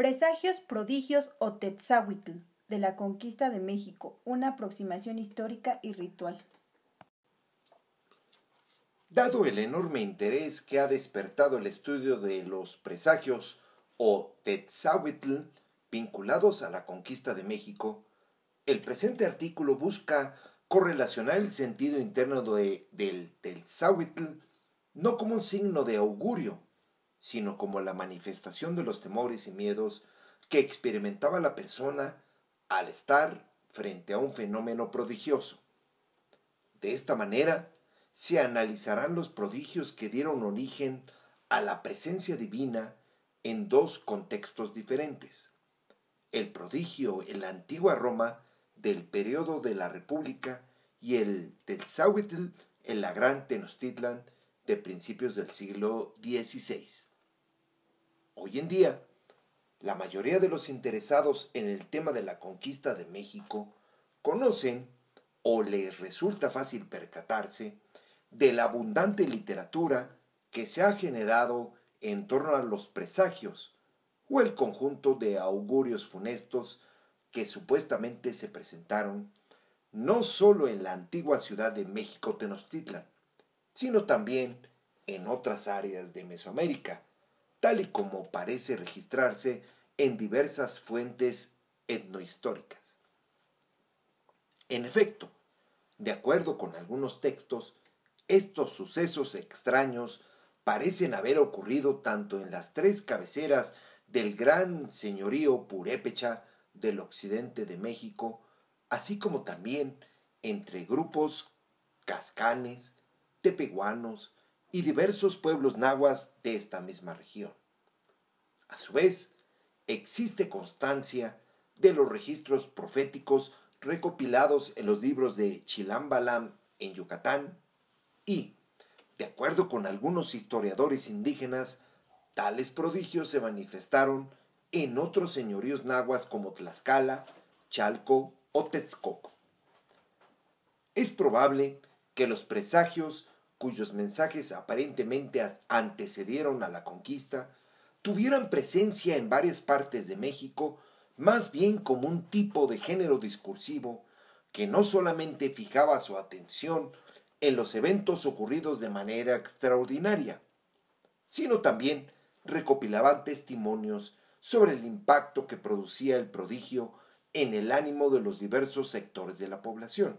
Presagios, prodigios o Tetzahuitl de la conquista de México, una aproximación histórica y ritual. Dado el enorme interés que ha despertado el estudio de los presagios o Tetzahuitl vinculados a la conquista de México, el presente artículo busca correlacionar el sentido interno de, del Tetzahuitl no como un signo de augurio, sino como la manifestación de los temores y miedos que experimentaba la persona al estar frente a un fenómeno prodigioso. De esta manera, se analizarán los prodigios que dieron origen a la presencia divina en dos contextos diferentes. El prodigio en la antigua Roma del periodo de la República y el del Zahuitl en la Gran Tenochtitlan de principios del siglo XVI. Hoy en día, la mayoría de los interesados en el tema de la conquista de México conocen o les resulta fácil percatarse de la abundante literatura que se ha generado en torno a los presagios o el conjunto de augurios funestos que supuestamente se presentaron no sólo en la antigua ciudad de México Tenochtitlan, sino también en otras áreas de Mesoamérica, tal y como parece registrarse en diversas fuentes etnohistóricas. En efecto, de acuerdo con algunos textos, estos sucesos extraños parecen haber ocurrido tanto en las tres cabeceras del gran señorío purépecha del occidente de México, así como también entre grupos cascanes, tepehuanos y diversos pueblos nahuas de esta misma región. A su vez, existe constancia de los registros proféticos recopilados en los libros de Chilambalam en Yucatán y, de acuerdo con algunos historiadores indígenas, tales prodigios se manifestaron en otros señoríos nahuas como Tlaxcala, Chalco o Texcoco. Es probable que los presagios cuyos mensajes aparentemente antecedieron a la conquista tuvieran presencia en varias partes de México más bien como un tipo de género discursivo que no solamente fijaba su atención en los eventos ocurridos de manera extraordinaria, sino también recopilaban testimonios sobre el impacto que producía el prodigio en el ánimo de los diversos sectores de la población,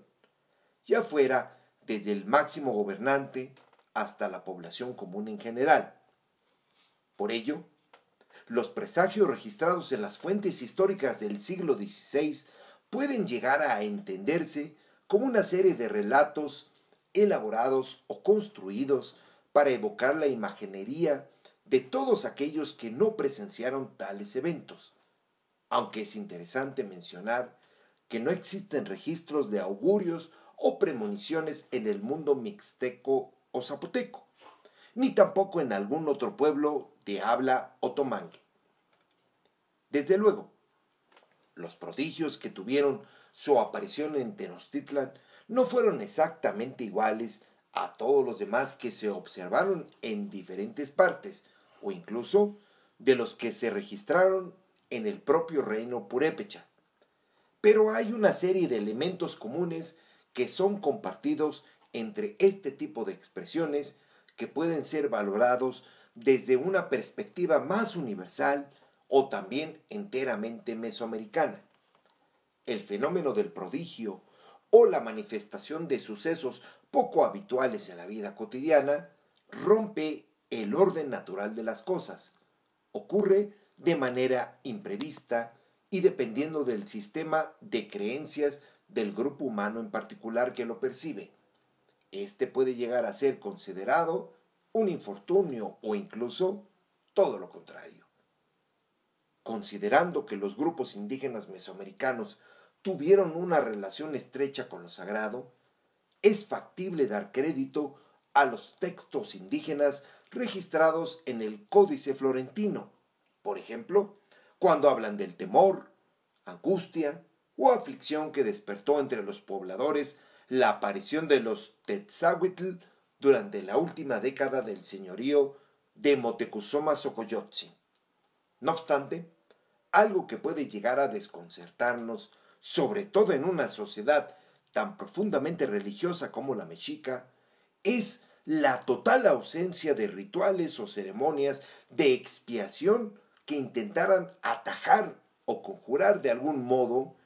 ya fuera desde el máximo gobernante hasta la población común en general. Por ello, los presagios registrados en las fuentes históricas del siglo XVI pueden llegar a entenderse como una serie de relatos elaborados o construidos para evocar la imaginería de todos aquellos que no presenciaron tales eventos, aunque es interesante mencionar que no existen registros de augurios o premoniciones en el mundo mixteco o zapoteco, ni tampoco en algún otro pueblo de habla otomangue. Desde luego, los prodigios que tuvieron su aparición en Tenochtitlan no fueron exactamente iguales a todos los demás que se observaron en diferentes partes, o incluso de los que se registraron en el propio reino purépecha. Pero hay una serie de elementos comunes que son compartidos entre este tipo de expresiones que pueden ser valorados desde una perspectiva más universal o también enteramente mesoamericana. El fenómeno del prodigio o la manifestación de sucesos poco habituales en la vida cotidiana rompe el orden natural de las cosas. Ocurre de manera imprevista y dependiendo del sistema de creencias del grupo humano en particular que lo percibe. Este puede llegar a ser considerado un infortunio o incluso todo lo contrario. Considerando que los grupos indígenas mesoamericanos tuvieron una relación estrecha con lo sagrado, es factible dar crédito a los textos indígenas registrados en el Códice Florentino, por ejemplo, cuando hablan del temor, angustia o aflicción que despertó entre los pobladores la aparición de los Tetzahuitl durante la última década del señorío de Motecuzoma Xocoyotzin. No obstante, algo que puede llegar a desconcertarnos, sobre todo en una sociedad tan profundamente religiosa como la mexica, es la total ausencia de rituales o ceremonias de expiación que intentaran atajar o conjurar de algún modo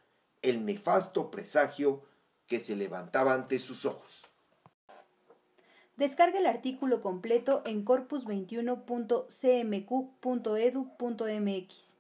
el nefasto presagio que se levantaba ante sus ojos. Descarga el artículo completo en corpus21.cmq.edu.mx.